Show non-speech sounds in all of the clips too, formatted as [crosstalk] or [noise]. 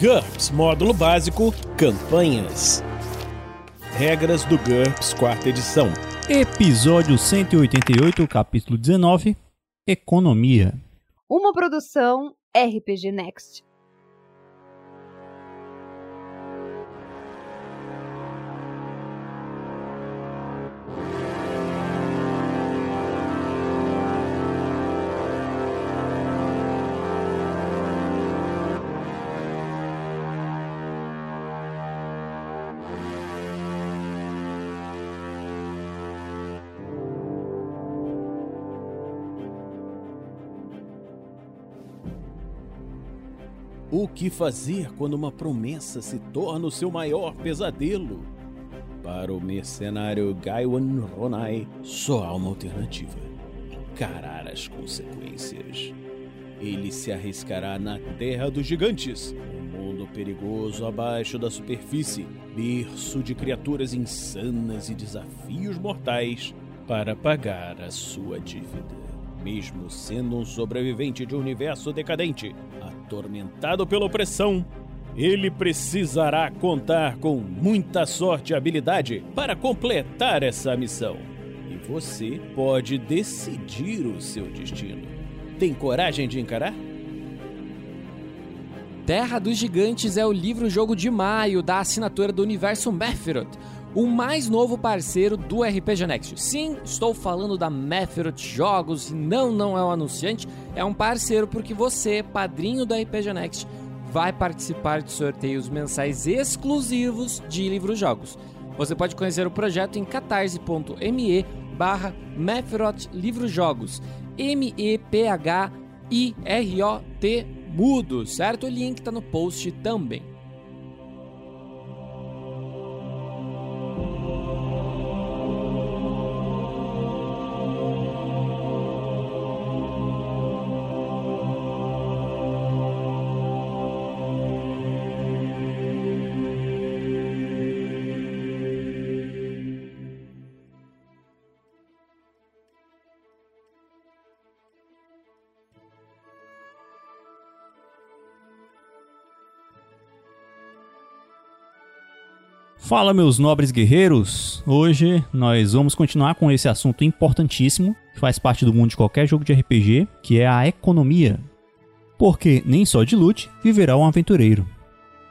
GURPS Módulo Básico Campanhas. Regras do GURPS Quarta Edição. Episódio 188, capítulo 19 Economia. Uma produção RPG Next. O que fazer quando uma promessa se torna o seu maior pesadelo? Para o mercenário Gaiwan Ronai, só há uma alternativa: encarar as consequências. Ele se arriscará na Terra dos Gigantes, um mundo perigoso abaixo da superfície, berço de criaturas insanas e desafios mortais, para pagar a sua dívida. Mesmo sendo um sobrevivente de um universo decadente, atormentado pela opressão, ele precisará contar com muita sorte e habilidade para completar essa missão. E você pode decidir o seu destino. Tem coragem de encarar? Terra dos Gigantes é o livro-jogo de maio da assinatura do Universo Mephiroth, o mais novo parceiro do RPG Next. Sim, estou falando da Mephiroth Jogos, não, não é um anunciante, é um parceiro porque você, padrinho do RPG Next, vai participar de sorteios mensais exclusivos de livros-jogos. Você pode conhecer o projeto em catarse.me barra Mephiroth Livros Jogos, M-E-P-H-I-R-O-T mudo, certo? O link está no post também. Fala, meus nobres guerreiros! Hoje nós vamos continuar com esse assunto importantíssimo que faz parte do mundo de qualquer jogo de RPG, que é a economia. Porque nem só de loot viverá um aventureiro.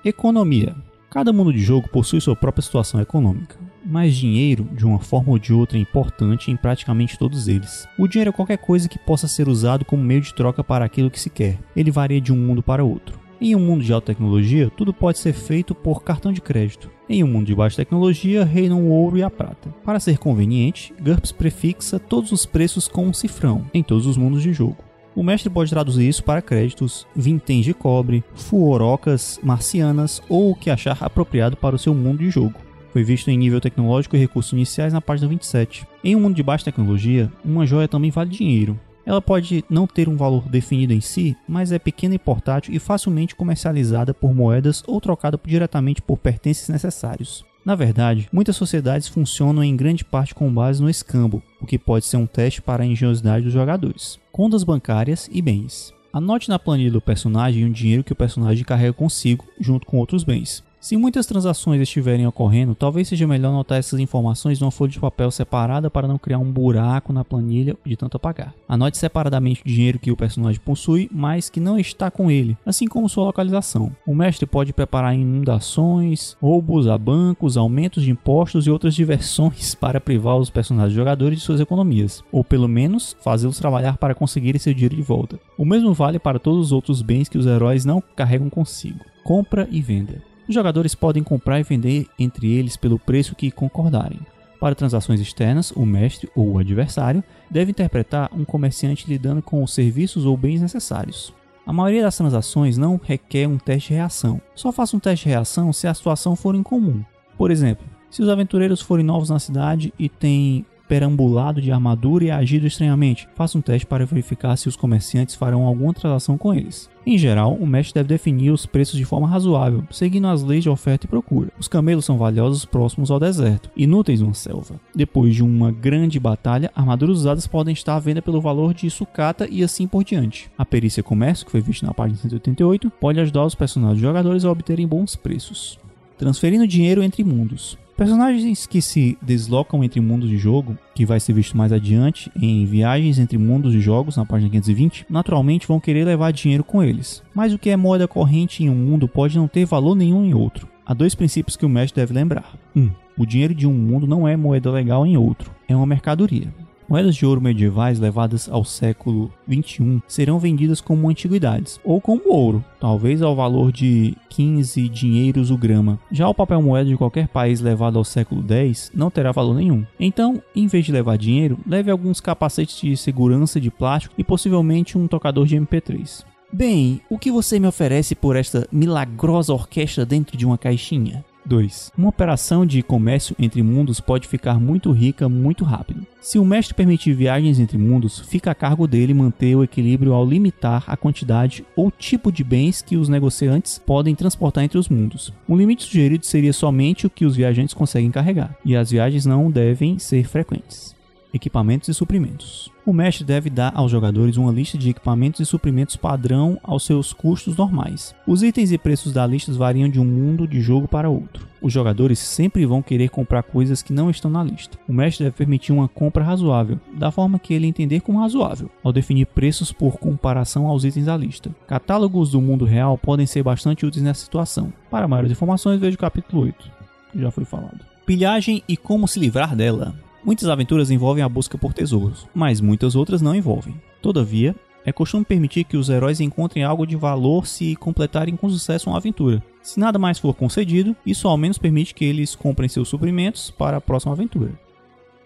Economia. Cada mundo de jogo possui sua própria situação econômica, mas dinheiro, de uma forma ou de outra, é importante em praticamente todos eles. O dinheiro é qualquer coisa que possa ser usado como meio de troca para aquilo que se quer. Ele varia de um mundo para outro. Em um mundo de alta tecnologia, tudo pode ser feito por cartão de crédito. Em um mundo de baixa tecnologia, reinam o ouro e a prata. Para ser conveniente, GURPS prefixa todos os preços com um cifrão em todos os mundos de jogo. O mestre pode traduzir isso para créditos, vinténs de cobre, fuorocas marcianas ou o que achar apropriado para o seu mundo de jogo. Foi visto em nível tecnológico e recursos iniciais na página 27. Em um mundo de baixa tecnologia, uma joia também vale dinheiro, ela pode não ter um valor definido em si, mas é pequena e portátil e facilmente comercializada por moedas ou trocada diretamente por pertences necessários. Na verdade, muitas sociedades funcionam em grande parte com base no escambo, o que pode ser um teste para a engenhosidade dos jogadores. Contas bancárias e bens. Anote na planilha do personagem o dinheiro que o personagem carrega consigo, junto com outros bens. Se muitas transações estiverem ocorrendo, talvez seja melhor anotar essas informações numa folha de papel separada para não criar um buraco na planilha de tanto apagar. Anote separadamente o dinheiro que o personagem possui, mas que não está com ele, assim como sua localização. O mestre pode preparar inundações, roubos a bancos, aumentos de impostos e outras diversões [laughs] para privar os personagens jogadores de suas economias, ou pelo menos fazê-los trabalhar para conseguir seu dinheiro de volta. O mesmo vale para todos os outros bens que os heróis não carregam consigo. Compra e venda. Os jogadores podem comprar e vender entre eles pelo preço que concordarem. Para transações externas, o mestre ou o adversário deve interpretar um comerciante lidando com os serviços ou bens necessários. A maioria das transações não requer um teste de reação. Só faça um teste de reação se a situação for incomum. Por exemplo, se os aventureiros forem novos na cidade e têm perambulado de armadura e agido estranhamente. Faça um teste para verificar se os comerciantes farão alguma transação com eles. Em geral, o mestre deve definir os preços de forma razoável, seguindo as leis de oferta e procura. Os camelos são valiosos próximos ao deserto, inúteis numa selva. Depois de uma grande batalha, armaduras usadas podem estar à venda pelo valor de sucata e assim por diante. A perícia comércio, que foi vista na página 188, pode ajudar os personagens jogadores a obterem bons preços. Transferindo dinheiro entre mundos. Personagens que se deslocam entre mundos de jogo, que vai ser visto mais adiante em viagens entre mundos de jogos na página 520, naturalmente vão querer levar dinheiro com eles. Mas o que é moeda corrente em um mundo pode não ter valor nenhum em outro. Há dois princípios que o mestre deve lembrar. 1. Um, o dinheiro de um mundo não é moeda legal em outro, é uma mercadoria. Moedas de ouro medievais levadas ao século 21 serão vendidas como antiguidades ou como ouro, talvez ao valor de 15 dinheiros o grama. Já o papel moeda de qualquer país levado ao século 10 não terá valor nenhum. Então, em vez de levar dinheiro, leve alguns capacetes de segurança de plástico e possivelmente um tocador de MP3. Bem, o que você me oferece por esta milagrosa orquestra dentro de uma caixinha? 2. Uma operação de comércio entre mundos pode ficar muito rica muito rápido. Se o mestre permitir viagens entre mundos, fica a cargo dele manter o equilíbrio ao limitar a quantidade ou tipo de bens que os negociantes podem transportar entre os mundos. O limite sugerido seria somente o que os viajantes conseguem carregar, e as viagens não devem ser frequentes equipamentos e suprimentos. O mestre deve dar aos jogadores uma lista de equipamentos e suprimentos padrão aos seus custos normais. Os itens e preços da lista variam de um mundo de jogo para outro. Os jogadores sempre vão querer comprar coisas que não estão na lista. O mestre deve permitir uma compra razoável, da forma que ele entender como razoável, ao definir preços por comparação aos itens da lista. Catálogos do mundo real podem ser bastante úteis nessa situação. Para maiores informações, veja o capítulo 8, que já foi falado. Pilhagem e como se livrar dela. Muitas aventuras envolvem a busca por tesouros, mas muitas outras não envolvem. Todavia, é costume permitir que os heróis encontrem algo de valor se completarem com sucesso uma aventura. Se nada mais for concedido, isso ao menos permite que eles comprem seus suprimentos para a próxima aventura.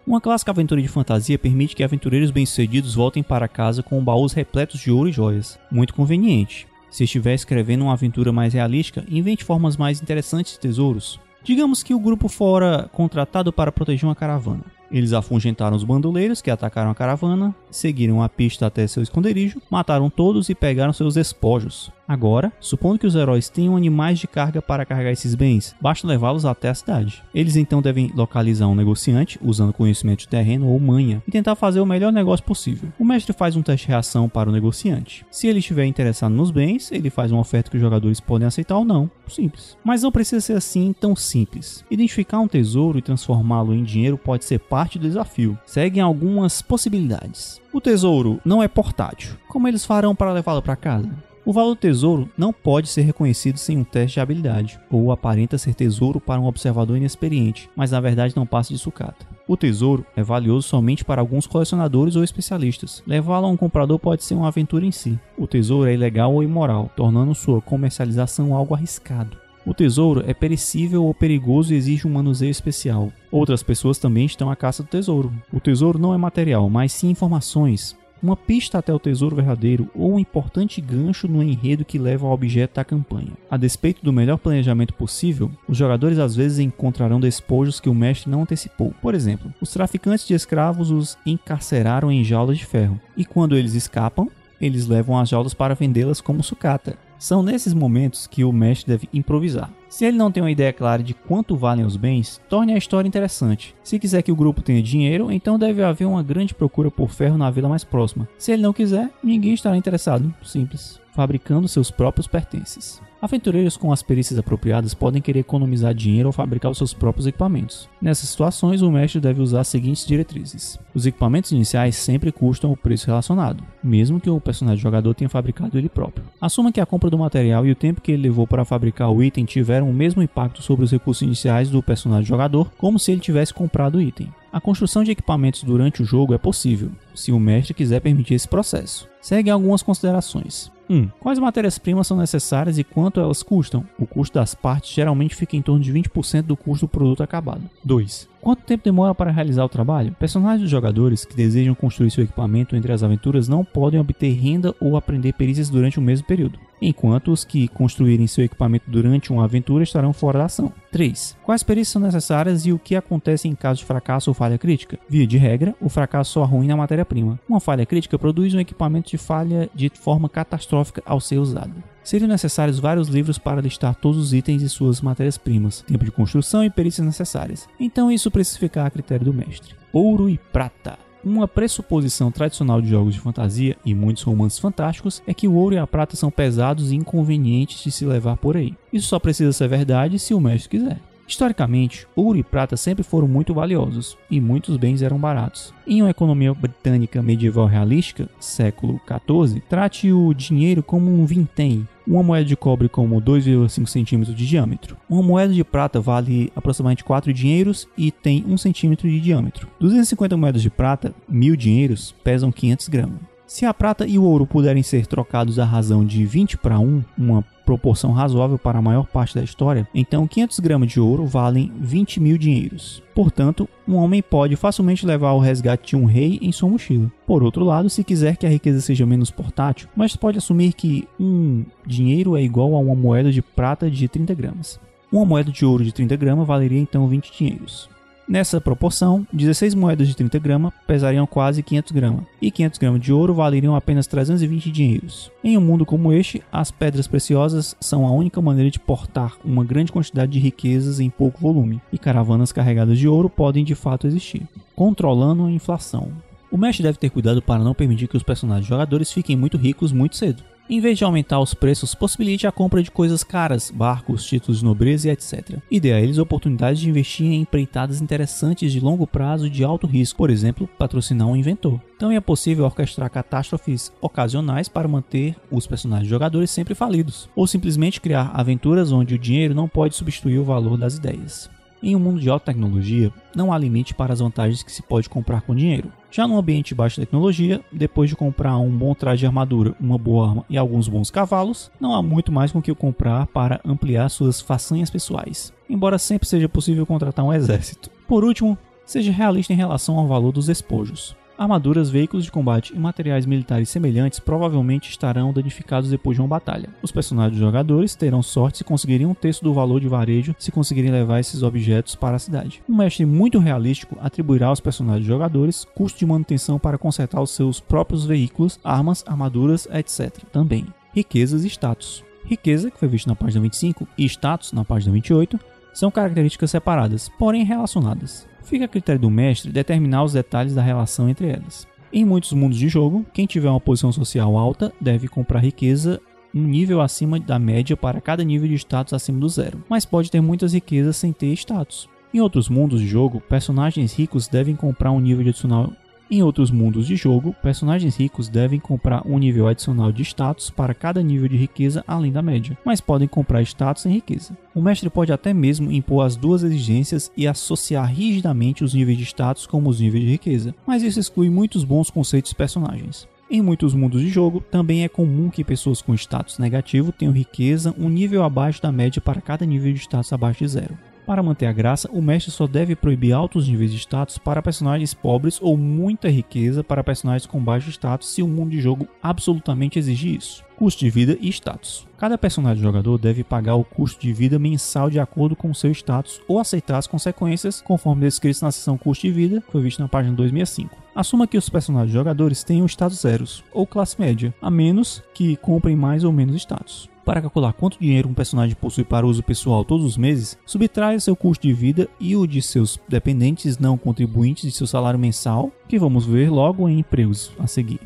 Uma clássica aventura de fantasia permite que aventureiros bem-sucedidos voltem para casa com baús repletos de ouro e joias. Muito conveniente. Se estiver escrevendo uma aventura mais realística, invente formas mais interessantes de tesouros. Digamos que o grupo fora contratado para proteger uma caravana. Eles afugentaram os bandoleiros que atacaram a caravana, seguiram a pista até seu esconderijo, mataram todos e pegaram seus despojos. Agora, supondo que os heróis tenham animais de carga para carregar esses bens, basta levá-los até a cidade. Eles então devem localizar um negociante, usando conhecimento de terreno ou manha, e tentar fazer o melhor negócio possível. O mestre faz um teste de reação para o negociante. Se ele estiver interessado nos bens, ele faz uma oferta que os jogadores podem aceitar ou não. Simples. Mas não precisa ser assim tão simples. Identificar um tesouro e transformá-lo em dinheiro pode ser parte do desafio. Seguem algumas possibilidades. O tesouro não é portátil. Como eles farão para levá-lo para casa? O valor do tesouro não pode ser reconhecido sem um teste de habilidade, ou aparenta ser tesouro para um observador inexperiente, mas na verdade não passa de sucata. O tesouro é valioso somente para alguns colecionadores ou especialistas. Levá-lo a um comprador pode ser uma aventura em si. O tesouro é ilegal ou imoral, tornando sua comercialização algo arriscado. O tesouro é perecível ou perigoso e exige um manuseio especial. Outras pessoas também estão à caça do tesouro. O tesouro não é material, mas sim informações, uma pista até o tesouro verdadeiro ou um importante gancho no enredo que leva ao objeto da campanha. A despeito do melhor planejamento possível, os jogadores às vezes encontrarão despojos que o mestre não antecipou. Por exemplo, os traficantes de escravos os encarceraram em jaulas de ferro, e quando eles escapam, eles levam as jaulas para vendê-las como sucata. São nesses momentos que o mestre deve improvisar. Se ele não tem uma ideia clara de quanto valem os bens, torne a história interessante. Se quiser que o grupo tenha dinheiro, então deve haver uma grande procura por ferro na vila mais próxima. Se ele não quiser, ninguém estará interessado. Simples. Fabricando seus próprios pertences. Aventureiros com as perícias apropriadas podem querer economizar dinheiro ao fabricar os seus próprios equipamentos. Nessas situações, o mestre deve usar as seguintes diretrizes: os equipamentos iniciais sempre custam o preço relacionado, mesmo que o personagem jogador tenha fabricado ele próprio. Assuma que a compra do material e o tempo que ele levou para fabricar o item tiveram o mesmo impacto sobre os recursos iniciais do personagem jogador, como se ele tivesse comprado o item. A construção de equipamentos durante o jogo é possível, se o mestre quiser permitir esse processo. Seguem algumas considerações. 1. Um, quais matérias-primas são necessárias e quanto elas custam? O custo das partes geralmente fica em torno de 20% do custo do produto acabado. 2. Quanto tempo demora para realizar o trabalho? Personagens dos jogadores que desejam construir seu equipamento entre as aventuras não podem obter renda ou aprender perícias durante o mesmo período. Enquanto os que construírem seu equipamento durante uma aventura estarão fora da ação. 3. Quais perícias são necessárias e o que acontece em caso de fracasso ou falha crítica? Via de regra, o fracasso só arruina a matéria-prima. Uma falha crítica produz um equipamento de falha de forma catastrófica ao ser usado. Seriam necessários vários livros para listar todos os itens e suas matérias-primas, tempo de construção e perícias necessárias. Então isso precisa ficar a critério do mestre. Ouro e prata. Uma pressuposição tradicional de jogos de fantasia e muitos romances fantásticos é que o ouro e a prata são pesados e inconvenientes de se levar por aí. Isso só precisa ser verdade se o mestre quiser. Historicamente, ouro e prata sempre foram muito valiosos e muitos bens eram baratos. Em uma economia britânica medieval realística, século XIV, trate o dinheiro como um vintém, uma moeda de cobre como 2,5 centímetros de diâmetro. Uma moeda de prata vale aproximadamente 4 dinheiros e tem 1 centímetro de diâmetro. 250 moedas de prata, 1000 dinheiros, pesam 500 gramas. Se a prata e o ouro puderem ser trocados à razão de 20 para 1, uma proporção razoável para a maior parte da história, então 500 gramas de ouro valem 20 mil dinheiros. Portanto, um homem pode facilmente levar o resgate de um rei em sua mochila. Por outro lado, se quiser que a riqueza seja menos portátil, mas pode assumir que um dinheiro é igual a uma moeda de prata de 30 gramas. Uma moeda de ouro de 30 gramas valeria então 20 dinheiros. Nessa proporção, 16 moedas de 30 gramas pesariam quase 500 gramas, e 500 gramas de ouro valeriam apenas 320 dinheiros. Em um mundo como este, as pedras preciosas são a única maneira de portar uma grande quantidade de riquezas em pouco volume, e caravanas carregadas de ouro podem de fato existir, controlando a inflação. O mestre deve ter cuidado para não permitir que os personagens jogadores fiquem muito ricos muito cedo em vez de aumentar os preços, possibilite a compra de coisas caras, barcos, títulos de nobreza e etc. E dê a eles oportunidades de investir em empreitadas interessantes de longo prazo de alto risco, por exemplo, patrocinar um inventor. Também é possível orquestrar catástrofes ocasionais para manter os personagens jogadores sempre falidos, ou simplesmente criar aventuras onde o dinheiro não pode substituir o valor das ideias. Em um mundo de alta tecnologia, não há limite para as vantagens que se pode comprar com dinheiro. Já num ambiente de baixa tecnologia, depois de comprar um bom traje de armadura, uma boa arma e alguns bons cavalos, não há muito mais com que comprar para ampliar suas façanhas pessoais, embora sempre seja possível contratar um exército. Por último, seja realista em relação ao valor dos espojos. Armaduras, veículos de combate e materiais militares semelhantes provavelmente estarão danificados depois de uma batalha. Os personagens jogadores terão sorte se conseguirem um terço do valor de varejo se conseguirem levar esses objetos para a cidade. Um mestre muito realístico atribuirá aos personagens jogadores custo de manutenção para consertar os seus próprios veículos, armas, armaduras, etc. Também. Riquezas e status. Riqueza, que foi visto na página 25, e status, na página 28, são características separadas, porém relacionadas. Fica a critério do mestre determinar os detalhes da relação entre elas. Em muitos mundos de jogo, quem tiver uma posição social alta deve comprar riqueza um nível acima da média para cada nível de status acima do zero, mas pode ter muitas riquezas sem ter status. Em outros mundos de jogo, personagens ricos devem comprar um nível adicional em outros mundos de jogo, personagens ricos devem comprar um nível adicional de status para cada nível de riqueza além da média, mas podem comprar status em riqueza. O mestre pode até mesmo impor as duas exigências e associar rigidamente os níveis de status como os níveis de riqueza, mas isso exclui muitos bons conceitos personagens. Em muitos mundos de jogo, também é comum que pessoas com status negativo tenham riqueza um nível abaixo da média para cada nível de status abaixo de zero. Para manter a graça, o mestre só deve proibir altos níveis de status para personagens pobres ou muita riqueza para personagens com baixo status se o mundo de jogo absolutamente exigir isso. Custo de vida e status. Cada personagem jogador deve pagar o custo de vida mensal de acordo com seu status ou aceitar as consequências conforme descrito na seção custo de vida, que foi visto na página 265. Assuma que os personagens jogadores tenham status zeros ou classe média, a menos que comprem mais ou menos status. Para calcular quanto dinheiro um personagem possui para uso pessoal todos os meses, subtraia seu custo de vida e o de seus dependentes não contribuintes de seu salário mensal, que vamos ver logo em empregos a seguir.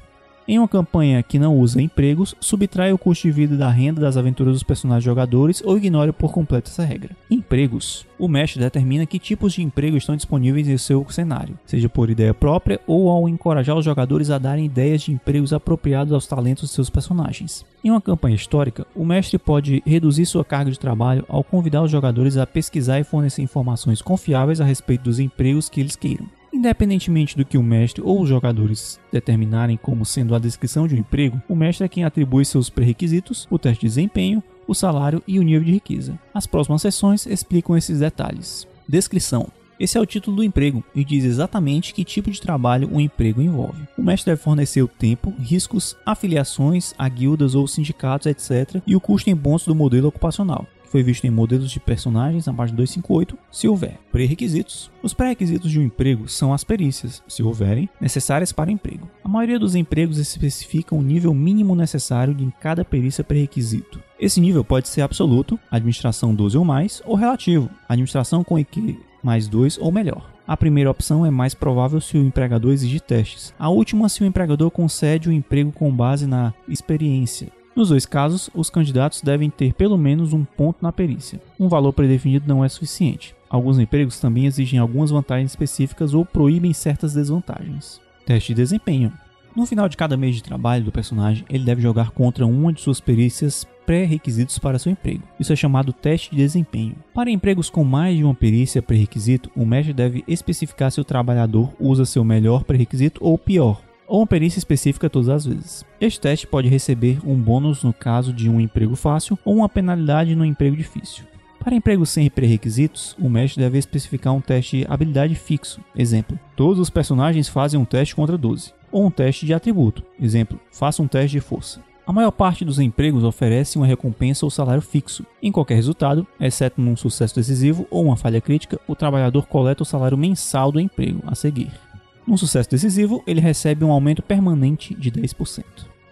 Em uma campanha que não usa empregos, subtrai o custo de vida da renda das aventuras dos personagens jogadores ou ignore por completo essa regra. Empregos. O mestre determina que tipos de emprego estão disponíveis em seu cenário, seja por ideia própria ou ao encorajar os jogadores a darem ideias de empregos apropriados aos talentos de seus personagens. Em uma campanha histórica, o mestre pode reduzir sua carga de trabalho ao convidar os jogadores a pesquisar e fornecer informações confiáveis a respeito dos empregos que eles queiram. Independentemente do que o mestre ou os jogadores determinarem como sendo a descrição de um emprego, o mestre é quem atribui seus pré-requisitos, o teste de desempenho, o salário e o nível de riqueza. As próximas sessões explicam esses detalhes. Descrição: Esse é o título do emprego e diz exatamente que tipo de trabalho o emprego envolve. O mestre deve fornecer o tempo, riscos, afiliações a guildas ou sindicatos, etc., e o custo em pontos do modelo ocupacional foi visto em modelos de personagens na página 258, se houver. Pré-requisitos. Os pré-requisitos de um emprego são as perícias, se houverem, necessárias para o emprego. A maioria dos empregos especifica o nível mínimo necessário de cada perícia pré-requisito. Esse nível pode ser absoluto, administração 12 ou mais, ou relativo, administração com EQ mais 2 ou melhor. A primeira opção é mais provável se o empregador exigir testes. A última se o empregador concede o emprego com base na experiência. Nos dois casos, os candidatos devem ter pelo menos um ponto na perícia. Um valor predefinido não é suficiente. Alguns empregos também exigem algumas vantagens específicas ou proíbem certas desvantagens. Teste de desempenho. No final de cada mês de trabalho do personagem, ele deve jogar contra uma de suas perícias pré-requisitos para seu emprego. Isso é chamado teste de desempenho. Para empregos com mais de uma perícia pré-requisito, o mestre deve especificar se o trabalhador usa seu melhor pré-requisito ou pior, ou uma perícia específica todas as vezes. Este teste pode receber um bônus no caso de um emprego fácil ou uma penalidade no emprego difícil. Para empregos sem pré-requisitos, o mestre deve especificar um teste de habilidade fixo. Exemplo: todos os personagens fazem um teste contra 12. Ou um teste de atributo. Exemplo: faça um teste de força. A maior parte dos empregos oferece uma recompensa ou salário fixo. Em qualquer resultado, exceto num sucesso decisivo ou uma falha crítica, o trabalhador coleta o salário mensal do emprego a seguir. Num sucesso decisivo, ele recebe um aumento permanente de 10%.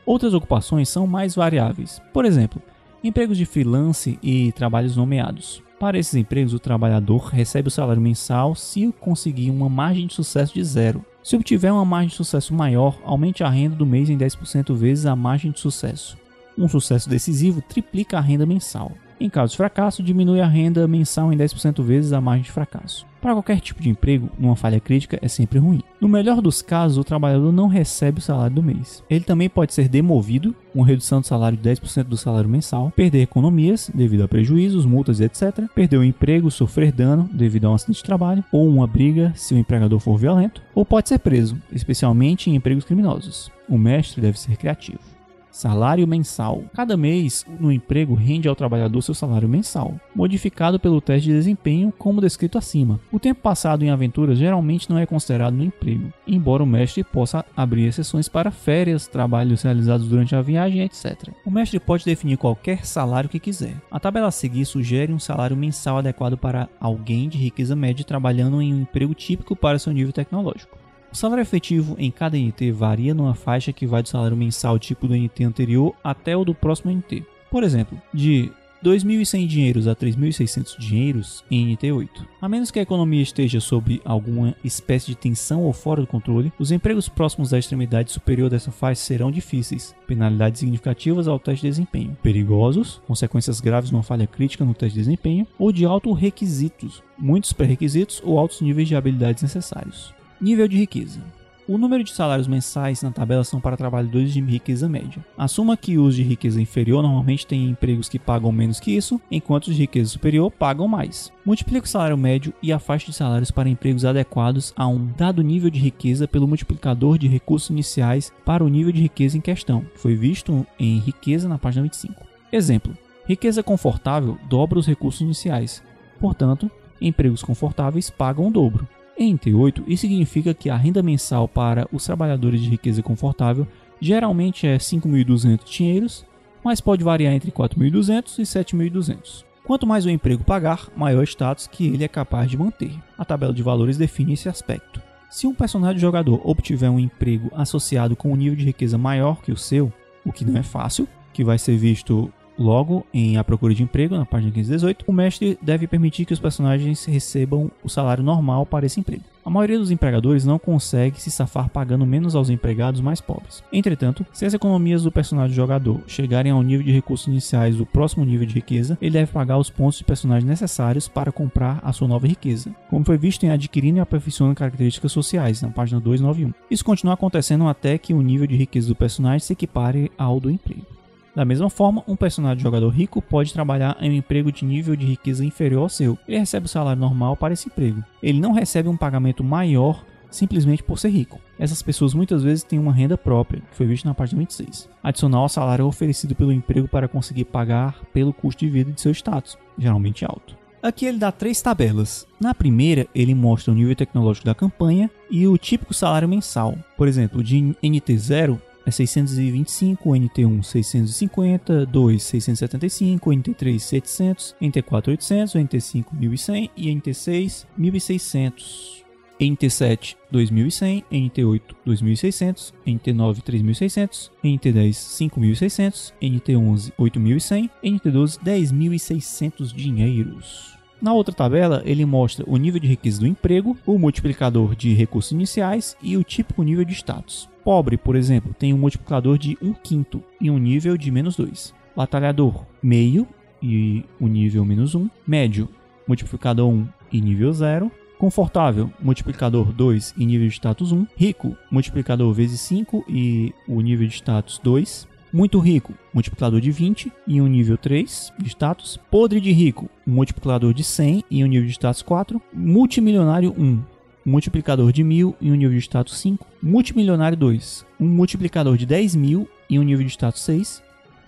Outras ocupações são mais variáveis. Por exemplo, empregos de freelance e trabalhos nomeados. Para esses empregos, o trabalhador recebe o salário mensal se conseguir uma margem de sucesso de zero. Se obtiver uma margem de sucesso maior, aumente a renda do mês em 10% vezes a margem de sucesso. Um sucesso decisivo triplica a renda mensal. Em caso de fracasso, diminui a renda mensal em 10% vezes a margem de fracasso. Para qualquer tipo de emprego, uma falha crítica é sempre ruim. No melhor dos casos, o trabalhador não recebe o salário do mês. Ele também pode ser demovido, uma redução do salário de 10% do salário mensal, perder economias devido a prejuízos, multas etc., perder o emprego, sofrer dano devido a um acidente de trabalho ou uma briga se o empregador for violento, ou pode ser preso, especialmente em empregos criminosos. O mestre deve ser criativo. Salário mensal. Cada mês, no emprego rende ao trabalhador seu salário mensal, modificado pelo teste de desempenho, como descrito acima. O tempo passado em aventuras geralmente não é considerado no emprego, embora o mestre possa abrir exceções para férias, trabalhos realizados durante a viagem, etc. O mestre pode definir qualquer salário que quiser. A tabela a seguir sugere um salário mensal adequado para alguém de riqueza média trabalhando em um emprego típico para seu nível tecnológico. O salário efetivo em cada NT varia numa faixa que vai do salário mensal tipo do NT anterior até o do próximo NT. Por exemplo, de 2.100 dinheiros a 3.600 dinheiros em NT8. A menos que a economia esteja sob alguma espécie de tensão ou fora do controle, os empregos próximos da extremidade superior dessa faixa serão difíceis, penalidades significativas ao teste de desempenho, perigosos, consequências graves numa falha crítica no teste de desempenho, ou de alto requisitos, muitos pré-requisitos ou altos níveis de habilidades necessários. Nível de riqueza. O número de salários mensais na tabela são para trabalhadores de riqueza média. Assuma que os de riqueza inferior normalmente têm empregos que pagam menos que isso, enquanto os de riqueza superior pagam mais. Multiplique o salário médio e a faixa de salários para empregos adequados a um dado nível de riqueza pelo multiplicador de recursos iniciais para o nível de riqueza em questão, que foi visto em riqueza na página 25. Exemplo: riqueza confortável dobra os recursos iniciais. Portanto, empregos confortáveis pagam o dobro. Em T8, isso significa que a renda mensal para os trabalhadores de riqueza confortável geralmente é 5.200 dinheiros, mas pode variar entre 4.200 e 7.200. Quanto mais o emprego pagar, maior status que ele é capaz de manter. A tabela de valores define esse aspecto. Se um personagem jogador obtiver um emprego associado com um nível de riqueza maior que o seu, o que não é fácil, que vai ser visto Logo, em A Procura de Emprego, na página 1518, o mestre deve permitir que os personagens recebam o salário normal para esse emprego. A maioria dos empregadores não consegue se safar pagando menos aos empregados mais pobres. Entretanto, se as economias do personagem jogador chegarem ao nível de recursos iniciais do próximo nível de riqueza, ele deve pagar os pontos de personagem necessários para comprar a sua nova riqueza, como foi visto em Adquirindo e Aperfeiçoando Características Sociais, na página 291. Isso continua acontecendo até que o nível de riqueza do personagem se equipare ao do emprego. Da mesma forma, um personagem jogador rico pode trabalhar em um emprego de nível de riqueza inferior ao seu. Ele recebe o salário normal para esse emprego. Ele não recebe um pagamento maior simplesmente por ser rico. Essas pessoas muitas vezes têm uma renda própria, que foi visto na página 26. Adicional ao salário oferecido pelo emprego para conseguir pagar pelo custo de vida de seu status, geralmente alto. Aqui ele dá três tabelas. Na primeira, ele mostra o nível tecnológico da campanha e o típico salário mensal. Por exemplo, de NT0 é 625, NT1 650, 2 675, NT3 700, NT4 800, NT5 1100 e NT6 1600. NT7 2100, NT8 2600, NT9 3600, NT10 5600, NT11 8100, NT12 10600 dinheiros. Na outra tabela, ele mostra o nível de riqueza do emprego, o multiplicador de recursos iniciais e o típico nível de status. Pobre, por exemplo, tem um multiplicador de 1 quinto e um nível de menos 2. Batalhador, meio e o nível menos 1. Médio, multiplicador 1 e nível 0. Confortável, multiplicador 2 e nível de status 1. Rico, multiplicador vezes 5 e o nível de status 2. Muito rico, multiplicador de 20 e um nível 3 de status. Podre de rico, multiplicador de 100 e um nível de status 4. Multimilionário 1, multiplicador de 1000 e um nível de status 5. Multimilionário 2, um multiplicador de 10 mil e um nível de status 6.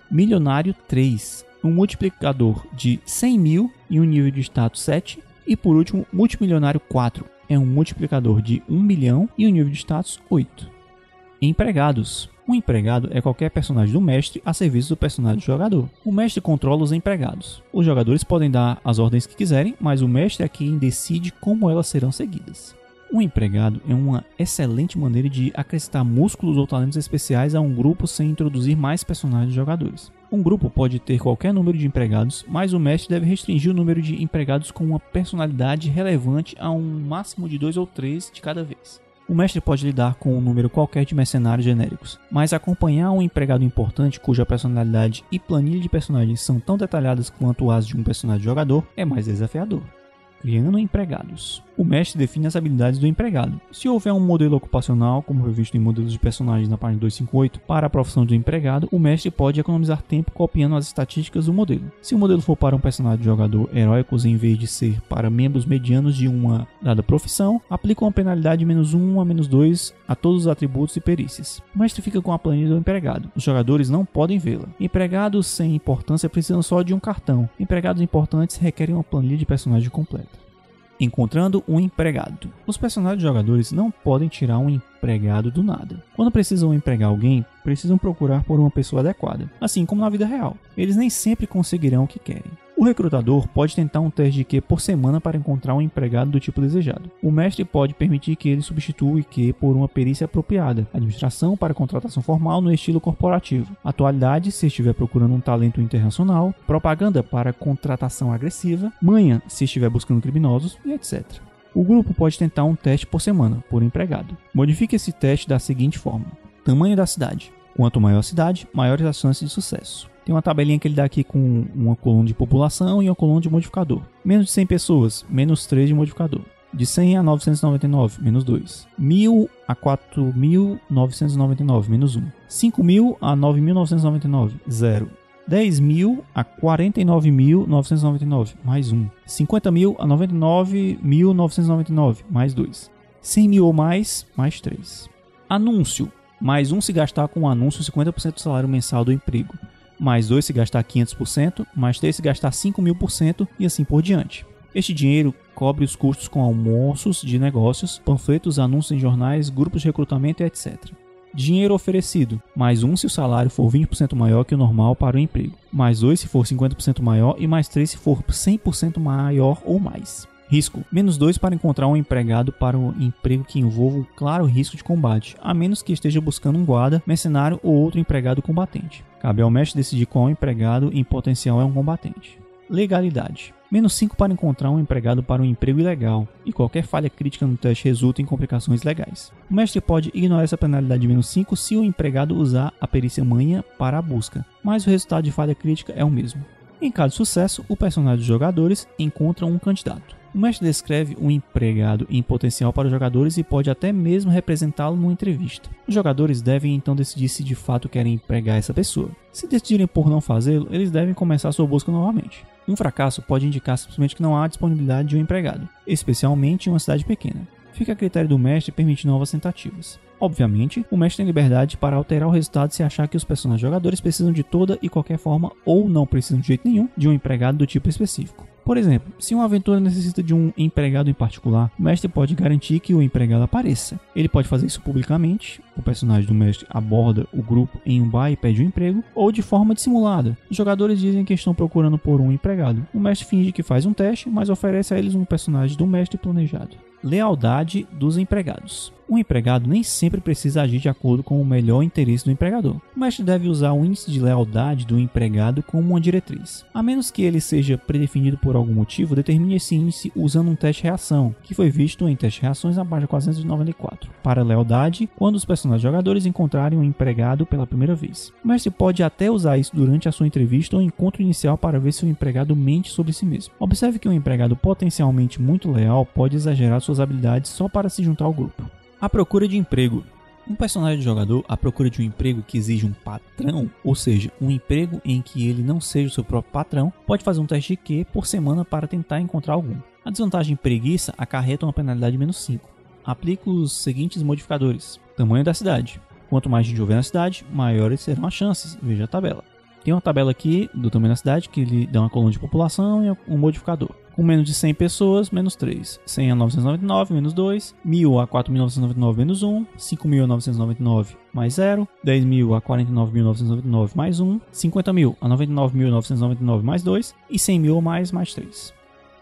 Milionário 3, um multiplicador de 100 mil e um nível de status 7. E por último, multimilionário 4, é um multiplicador de 1 milhão e um nível de status 8. Empregados. Um empregado é qualquer personagem do mestre a serviço do personagem do jogador. O mestre controla os empregados. Os jogadores podem dar as ordens que quiserem, mas o mestre é quem decide como elas serão seguidas. Um empregado é uma excelente maneira de acrescentar músculos ou talentos especiais a um grupo sem introduzir mais personagens jogadores. Um grupo pode ter qualquer número de empregados, mas o mestre deve restringir o número de empregados com uma personalidade relevante a um máximo de dois ou três de cada vez. O mestre pode lidar com um número qualquer de mercenários genéricos, mas acompanhar um empregado importante cuja personalidade e planilha de personagens são tão detalhadas quanto as de um personagem jogador é mais desafiador. Criando empregados. O mestre define as habilidades do empregado. Se houver um modelo ocupacional, como previsto em modelos de personagens na página 258, para a profissão do empregado, o mestre pode economizar tempo copiando as estatísticas do modelo. Se o modelo for para um personagem jogador heróicos em vez de ser para membros medianos de uma dada profissão, aplica uma penalidade de menos 1 a menos 2 a todos os atributos e perícias. O mestre fica com a planilha do empregado. Os jogadores não podem vê-la. Empregados sem importância precisam só de um cartão. Empregados importantes requerem uma planilha de personagem completa encontrando um empregado. Os personagens jogadores não podem tirar um empregado do nada. Quando precisam empregar alguém, precisam procurar por uma pessoa adequada, assim como na vida real. Eles nem sempre conseguirão o que querem. O recrutador pode tentar um teste de Q por semana para encontrar um empregado do tipo desejado. O mestre pode permitir que ele substitua o IQ por uma perícia apropriada, administração para contratação formal no estilo corporativo, atualidade se estiver procurando um talento internacional, propaganda para contratação agressiva, manha se estiver buscando criminosos e etc. O grupo pode tentar um teste por semana, por empregado. Modifique esse teste da seguinte forma: tamanho da cidade. Quanto maior a cidade, maiores as chances de sucesso. Tem uma tabelinha que ele dá aqui com uma coluna de população e uma coluna de modificador. Menos de 100 pessoas, menos 3 de modificador. De 100 a 999, menos 2. 1000 a 4.999, menos 1. 5.000 a 9.999, 0. 10.000 a 49.999, mais 1. 50.000 a 99.999, mais 2. 100 mil ou mais, mais 3. Anúncio. Mais 1 se gastar com o anúncio 50% do salário mensal do emprego mais 2 se gastar 500%, mais 3 se gastar 5 mil por cento e assim por diante. Este dinheiro cobre os custos com almoços de negócios, panfletos, anúncios em jornais, grupos de recrutamento e etc. Dinheiro oferecido, mais 1 se o salário for 20% maior que o normal para o emprego, mais 2 se for 50% maior e mais 3 se for 100% maior ou mais. Risco: menos 2 para encontrar um empregado para um emprego que envolva um claro risco de combate, a menos que esteja buscando um guarda, mercenário ou outro empregado combatente. Cabe ao mestre decidir qual empregado em potencial é um combatente. Legalidade: menos 5 para encontrar um empregado para um emprego ilegal, e qualquer falha crítica no teste resulta em complicações legais. O mestre pode ignorar essa penalidade de menos 5 se o empregado usar a perícia manha para a busca, mas o resultado de falha crítica é o mesmo. Em caso de sucesso, o personagem dos jogadores encontra um candidato. O mestre descreve um empregado em potencial para os jogadores e pode até mesmo representá-lo numa entrevista. Os jogadores devem então decidir se de fato querem empregar essa pessoa. Se decidirem por não fazê-lo, eles devem começar sua busca novamente. Um fracasso pode indicar simplesmente que não há disponibilidade de um empregado, especialmente em uma cidade pequena. Fica a critério do mestre permitir novas tentativas. Obviamente, o mestre tem liberdade para alterar o resultado se achar que os personagens jogadores precisam de toda e qualquer forma ou não precisam de jeito nenhum de um empregado do tipo específico. Por exemplo, se uma aventura necessita de um empregado em particular, o mestre pode garantir que o empregado apareça. Ele pode fazer isso publicamente, o personagem do mestre aborda o grupo em um bar e pede um emprego, ou de forma dissimulada. Os jogadores dizem que estão procurando por um empregado. O mestre finge que faz um teste, mas oferece a eles um personagem do mestre planejado. Lealdade dos empregados. Um empregado nem sempre precisa agir de acordo com o melhor interesse do empregador. O mestre deve usar o índice de lealdade do empregado como uma diretriz. A menos que ele seja predefinido por algum motivo, determine esse índice usando um teste de reação, que foi visto em teste de reações na página 494. Para lealdade, quando os personagens jogadores encontrarem um empregado pela primeira vez. O mestre pode até usar isso durante a sua entrevista ou encontro inicial para ver se o empregado mente sobre si mesmo. Observe que um empregado potencialmente muito leal pode exagerar suas habilidades só para se juntar ao grupo. A procura de emprego. Um personagem de jogador à procura de um emprego que exige um patrão, ou seja, um emprego em que ele não seja o seu próprio patrão, pode fazer um teste de Q por semana para tentar encontrar algum. A desvantagem preguiça acarreta uma penalidade de menos 5. Aplique os seguintes modificadores: tamanho da cidade. Quanto mais gente houver na cidade, maiores serão as chances. Veja a tabela. Tem uma tabela aqui do tamanho da cidade que ele dá uma coluna de população e um modificador. Com menos de 100 pessoas, menos 3. 100 a 999, menos 2. 1000 a 4.999, menos 1. 5.000 a 999, mais 0. 10.000 a 49.999, mais 1. 50.000 a 99.999, mais 2. E 100.000 ou mais, mais 3.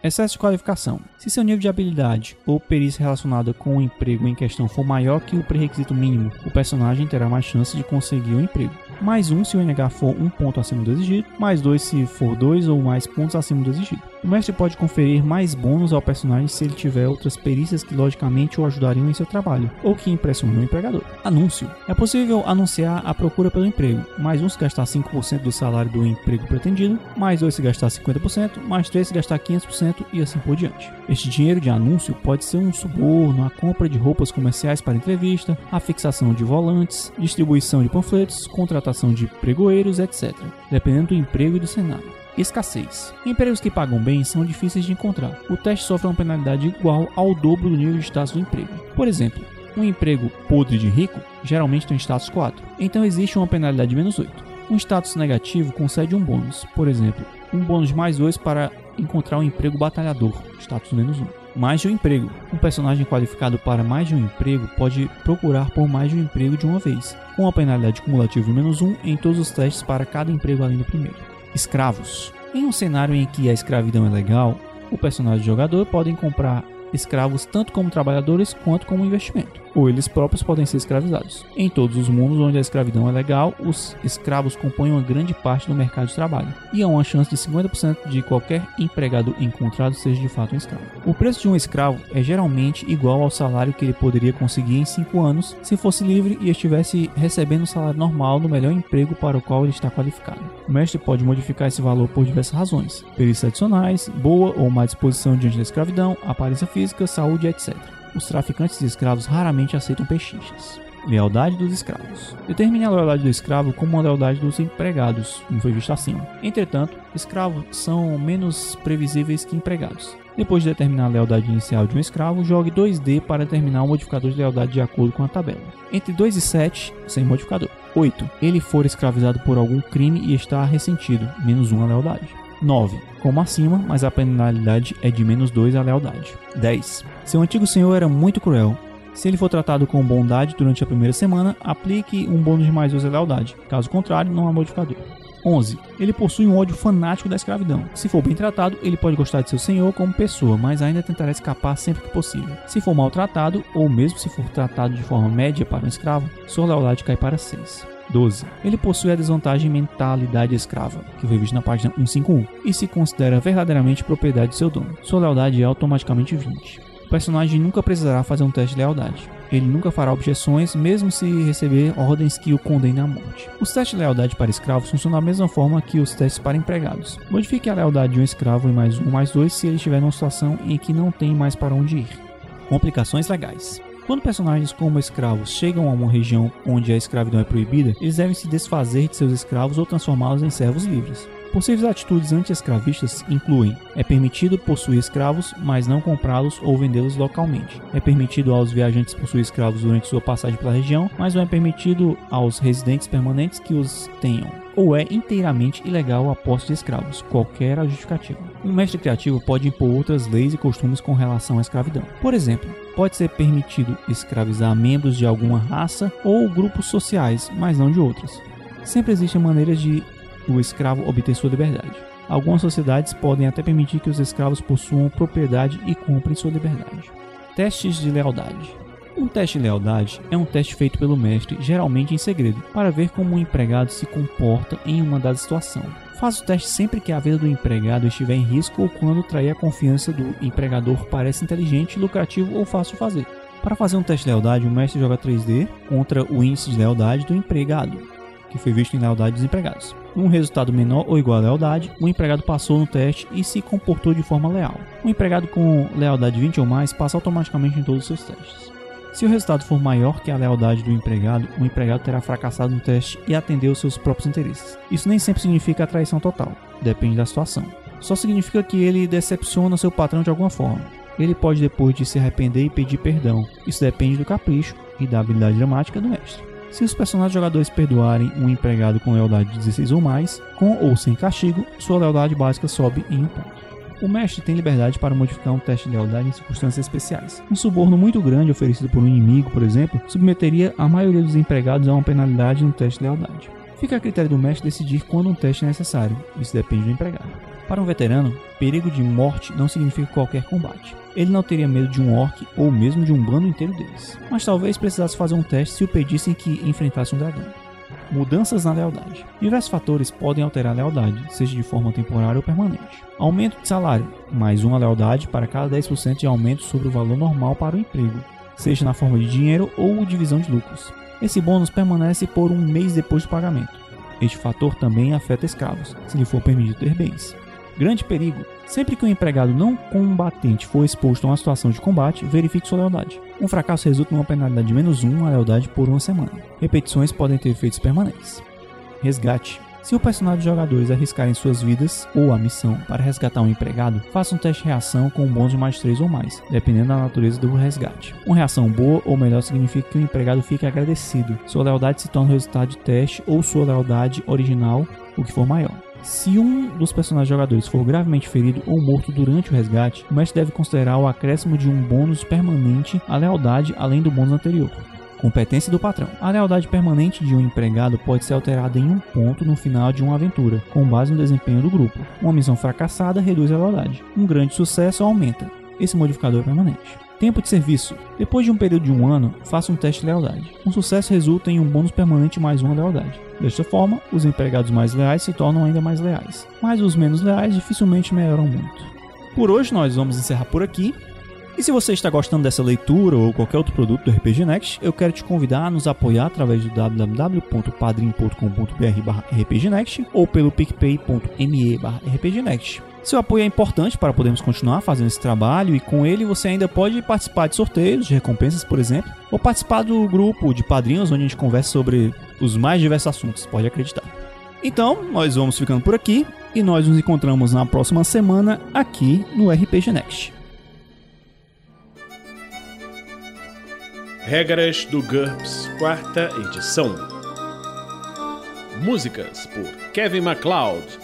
Excesso de qualificação. Se seu nível de habilidade ou perícia relacionada com o emprego em questão for maior que o pré-requisito mínimo, o personagem terá mais chance de conseguir o emprego mais 1 se o NH for um ponto acima do exigido, mais 2 se for 2 ou mais pontos acima do exigido. O mestre pode conferir mais bônus ao personagem se ele tiver outras perícias que logicamente o ajudariam em seu trabalho, ou que impressionam o empregador. Anúncio. É possível anunciar a procura pelo emprego, mais 1 se gastar 5% do salário do emprego pretendido, mais 2 se gastar 50%, mais 3 se gastar 500% e assim por diante. Este dinheiro de anúncio pode ser um suborno, a compra de roupas comerciais para entrevista, a fixação de volantes, distribuição de panfletos, contratação de pregoeiros, etc., dependendo do emprego e do cenário. Escassez. Empregos que pagam bem são difíceis de encontrar. O teste sofre uma penalidade igual ao dobro do nível de status do emprego. Por exemplo, um emprego podre de rico geralmente tem status 4, então existe uma penalidade de menos 8. Um status negativo concede um bônus, por exemplo, um bônus mais 2 para encontrar um emprego batalhador, status menos 1. Mais de um emprego. Um personagem qualificado para mais de um emprego pode procurar por mais de um emprego de uma vez, com a penalidade cumulativa de menos 1 em todos os testes para cada emprego além do primeiro. Escravos. Em um cenário em que a escravidão é legal, o personagem do jogador podem comprar escravos tanto como trabalhadores quanto como investimento, ou eles próprios podem ser escravizados. Em todos os mundos onde a escravidão é legal, os escravos compõem uma grande parte do mercado de trabalho, e há uma chance de 50% de qualquer empregado encontrado seja de fato um escravo. O preço de um escravo é geralmente igual ao salário que ele poderia conseguir em 5 anos se fosse livre e estivesse recebendo o um salário normal no melhor emprego para o qual ele está qualificado. O mestre pode modificar esse valor por diversas razões: perícias adicionais, boa ou má disposição diante da escravidão, aparência física física, saúde, etc. Os traficantes de escravos raramente aceitam pechinchas. Lealdade dos escravos. Determine a lealdade do escravo como a lealdade dos empregados, como foi visto acima. Entretanto, escravos são menos previsíveis que empregados. Depois de determinar a lealdade inicial de um escravo, jogue 2D para determinar o modificador de lealdade de acordo com a tabela. Entre 2 e 7, sem modificador. 8. Ele for escravizado por algum crime e está ressentido, menos 1 a lealdade. 9. Como acima, mas a penalidade é de menos 2 a lealdade. 10. Seu antigo senhor era muito cruel. Se ele for tratado com bondade durante a primeira semana, aplique um bônus de mais 2 a lealdade. Caso contrário, não há modificador. 11. Ele possui um ódio fanático da escravidão. Se for bem tratado, ele pode gostar de seu senhor como pessoa, mas ainda tentará escapar sempre que possível. Se for maltratado, ou mesmo se for tratado de forma média para um escravo, sua lealdade cai para 6. 12. Ele possui a desvantagem mentalidade escrava, que foi visto na página 151, e se considera verdadeiramente propriedade de seu dono. Sua lealdade é automaticamente 20. O personagem nunca precisará fazer um teste de lealdade. Ele nunca fará objeções, mesmo se receber ordens que o condenem à morte. Os testes de lealdade para escravos funcionam da mesma forma que os testes para empregados. Modifique a lealdade de um escravo em mais um mais dois se ele estiver numa situação em que não tem mais para onde ir. Complicações legais. Quando personagens como escravos chegam a uma região onde a escravidão é proibida, eles devem se desfazer de seus escravos ou transformá-los em servos livres. Possíveis atitudes anti-escravistas incluem: é permitido possuir escravos, mas não comprá-los ou vendê-los localmente. É permitido aos viajantes possuir escravos durante sua passagem pela região, mas não é permitido aos residentes permanentes que os tenham. Ou é inteiramente ilegal a posse de escravos, qualquer a justificativa. Um mestre criativo pode impor outras leis e costumes com relação à escravidão. Por exemplo, pode ser permitido escravizar membros de alguma raça ou grupos sociais, mas não de outras. Sempre existem maneiras de o escravo obter sua liberdade. Algumas sociedades podem até permitir que os escravos possuam propriedade e cumprem sua liberdade. Testes de lealdade. Um teste de lealdade é um teste feito pelo mestre, geralmente em segredo, para ver como o empregado se comporta em uma dada situação. Faz o teste sempre que a vida do empregado estiver em risco ou quando trair a confiança do empregador parece inteligente, lucrativo ou fácil de fazer. Para fazer um teste de lealdade, o mestre joga 3D contra o índice de lealdade do empregado, que foi visto em lealdade dos empregados. Um resultado menor ou igual a lealdade, o empregado passou no teste e se comportou de forma leal. O empregado com lealdade 20 ou mais passa automaticamente em todos os seus testes. Se o resultado for maior que a lealdade do empregado, o empregado terá fracassado no teste e atendeu aos seus próprios interesses. Isso nem sempre significa a traição total, depende da situação. Só significa que ele decepciona seu patrão de alguma forma. Ele pode depois de se arrepender e pedir perdão. Isso depende do capricho e da habilidade dramática do mestre. Se os personagens jogadores perdoarem um empregado com lealdade de 16 ou mais, com ou sem castigo, sua lealdade básica sobe em um ponto. O mestre tem liberdade para modificar um teste de lealdade em circunstâncias especiais. Um suborno muito grande oferecido por um inimigo, por exemplo, submeteria a maioria dos empregados a uma penalidade no teste de lealdade. Fica a critério do mestre decidir quando um teste é necessário, isso depende do empregado. Para um veterano, perigo de morte não significa qualquer combate. Ele não teria medo de um orc ou mesmo de um bando inteiro deles, mas talvez precisasse fazer um teste se o pedissem que enfrentasse um dragão. Mudanças na lealdade. Diversos fatores podem alterar a lealdade, seja de forma temporária ou permanente. Aumento de salário, mais uma lealdade para cada 10% de aumento sobre o valor normal para o emprego, seja na forma de dinheiro ou divisão de lucros. Esse bônus permanece por um mês depois do pagamento. Este fator também afeta escravos, se lhe for permitido ter bens. Grande perigo. Sempre que um empregado não combatente for exposto a uma situação de combate, verifique sua lealdade. Um fracasso resulta em uma penalidade de menos 1 a lealdade por uma semana. Repetições podem ter efeitos permanentes. Resgate. Se o personagem dos jogadores arriscarem suas vidas ou a missão para resgatar um empregado, faça um teste de reação com um bônus de mais 3 ou mais, dependendo da natureza do resgate. Uma reação boa ou melhor significa que o empregado fica agradecido. Sua lealdade se torna o resultado de teste ou sua lealdade original, o que for maior. Se um dos personagens jogadores for gravemente ferido ou morto durante o resgate, o mestre deve considerar o acréscimo de um bônus permanente à lealdade além do bônus anterior. Competência do patrão. A lealdade permanente de um empregado pode ser alterada em um ponto no final de uma aventura, com base no desempenho do grupo. Uma missão fracassada reduz a lealdade. Um grande sucesso aumenta. Esse modificador é permanente. Tempo de serviço. Depois de um período de um ano, faça um teste de lealdade. Um sucesso resulta em um bônus permanente mais uma lealdade. Desta forma, os empregados mais leais se tornam ainda mais leais, mas os menos leais dificilmente melhoram muito. Por hoje nós vamos encerrar por aqui. E se você está gostando dessa leitura ou qualquer outro produto do RPG Next, eu quero te convidar a nos apoiar através do www.padrim.com.br rpgnext ou pelo picpay.me rpgnext. Seu apoio é importante para podermos continuar fazendo esse trabalho e com ele você ainda pode participar de sorteios, de recompensas, por exemplo, ou participar do grupo de padrinhos onde a gente conversa sobre os mais diversos assuntos, pode acreditar. Então, nós vamos ficando por aqui e nós nos encontramos na próxima semana aqui no RPG Next. Regras do GURPS, quarta edição. Músicas por Kevin MacLeod